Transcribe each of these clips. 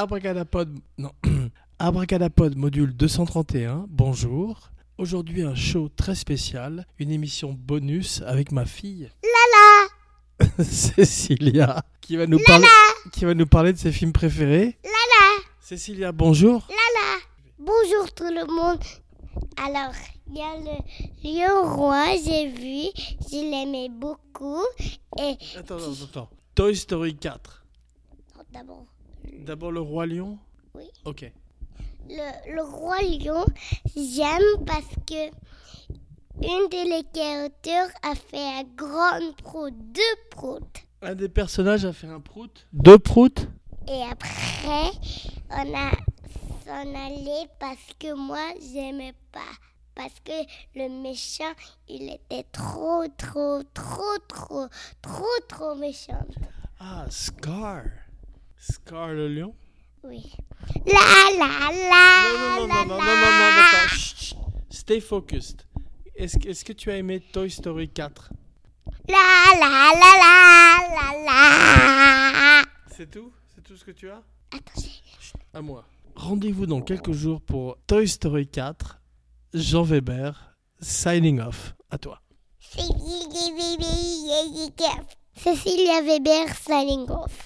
Abracadapod, non, Abracadapod module 231, bonjour. Aujourd'hui un show très spécial, une émission bonus avec ma fille Lala, Cécilia qui va nous parler, qui va nous parler de ses films préférés. Lala, Cécilia, bonjour. Lala. Bonjour tout le monde. Alors, il y a le lion roi, j'ai vu, je l'aimais beaucoup. Et Attends, attends, attends. Toy Story 4. non, d'abord, D'abord le roi lion. Oui. Ok. le, le roi lion, j'aime parce que une de les créatures a fait un grand prout, deux proutes. Un des personnages a fait un prout. Deux proutes? Et après, on a s'en allé parce que moi, j'aimais pas. Parce que le méchant, il était trop, trop, trop, trop, trop, trop méchant. Ah, Scar. Scar le lion? Oui. La la la Non, non, non, la non, non, non, la. non, non, non, attends. Chut, chut. Stay focused. Est-ce que, est-ce que tu as aimé Toy Story 4 La la la la la la. C'est tout? C'est tout ce que tu as? Attends, À moi. Rendez-vous dans quelques jours pour Toy Story 4. Jean Weber, signing off. À toi. Cecilia Weber signing off.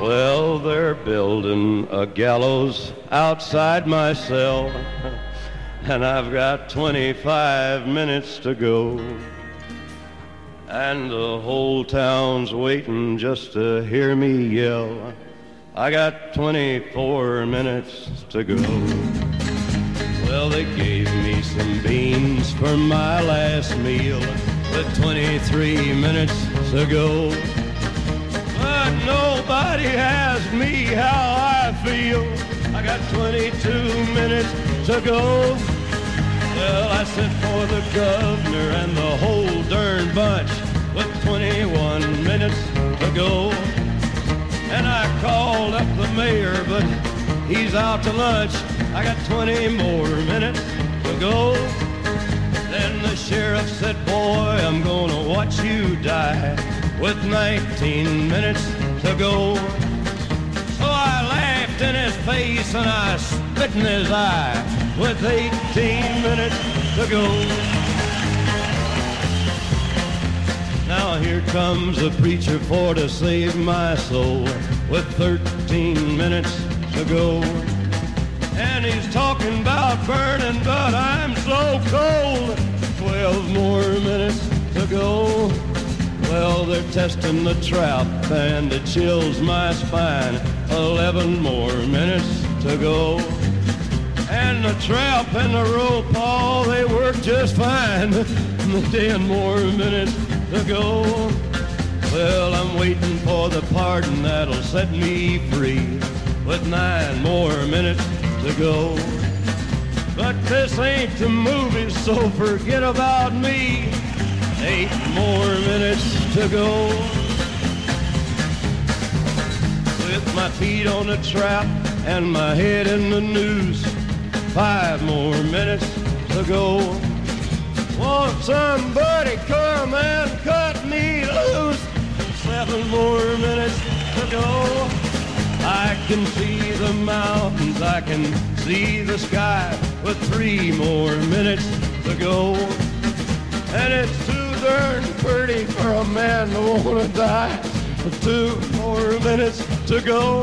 Well, they're building a gallows outside my cell, and I've got 25 minutes to go. And the whole town's waiting just to hear me yell. I got 24 minutes to go. Well, they gave me some beans for my last meal with 23 minutes to go. But nobody asked me how I feel. I got 22 minutes to go. Well, I sent for the governor and the whole darn bunch with 21 minutes to go. And I called up the mayor, but he's out to lunch. I got 20 more minutes to go. Then the sheriff said, boy, I'm gonna watch you die with 19 minutes to go. So I laughed in his face and I spit in his eye with 18 minutes to go. Now here comes a preacher for to save my soul with 13 minutes to go. And he's talking about burning, but I'm so cold. They're testing the trap and it chills my spine. 11 more minutes to go. And the trap and the rope, all they work just fine. 10 more minutes to go. Well, I'm waiting for the pardon that'll set me free with nine more minutes to go. But this ain't the movie, so forget about me. Eight more minutes to go. With my feet on the trap and my head in the noose. Five more minutes to go. Won't somebody come and cut me loose? Seven more minutes to go. I can see the mountains, I can see the sky with three more minutes to go. And it's a man to want to die. Two more minutes to go.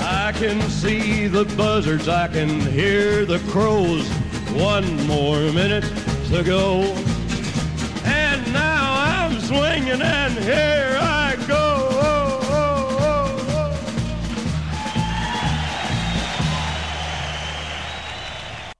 I can see the buzzards, I can hear the crows. One more minute to go. And now I'm swinging and here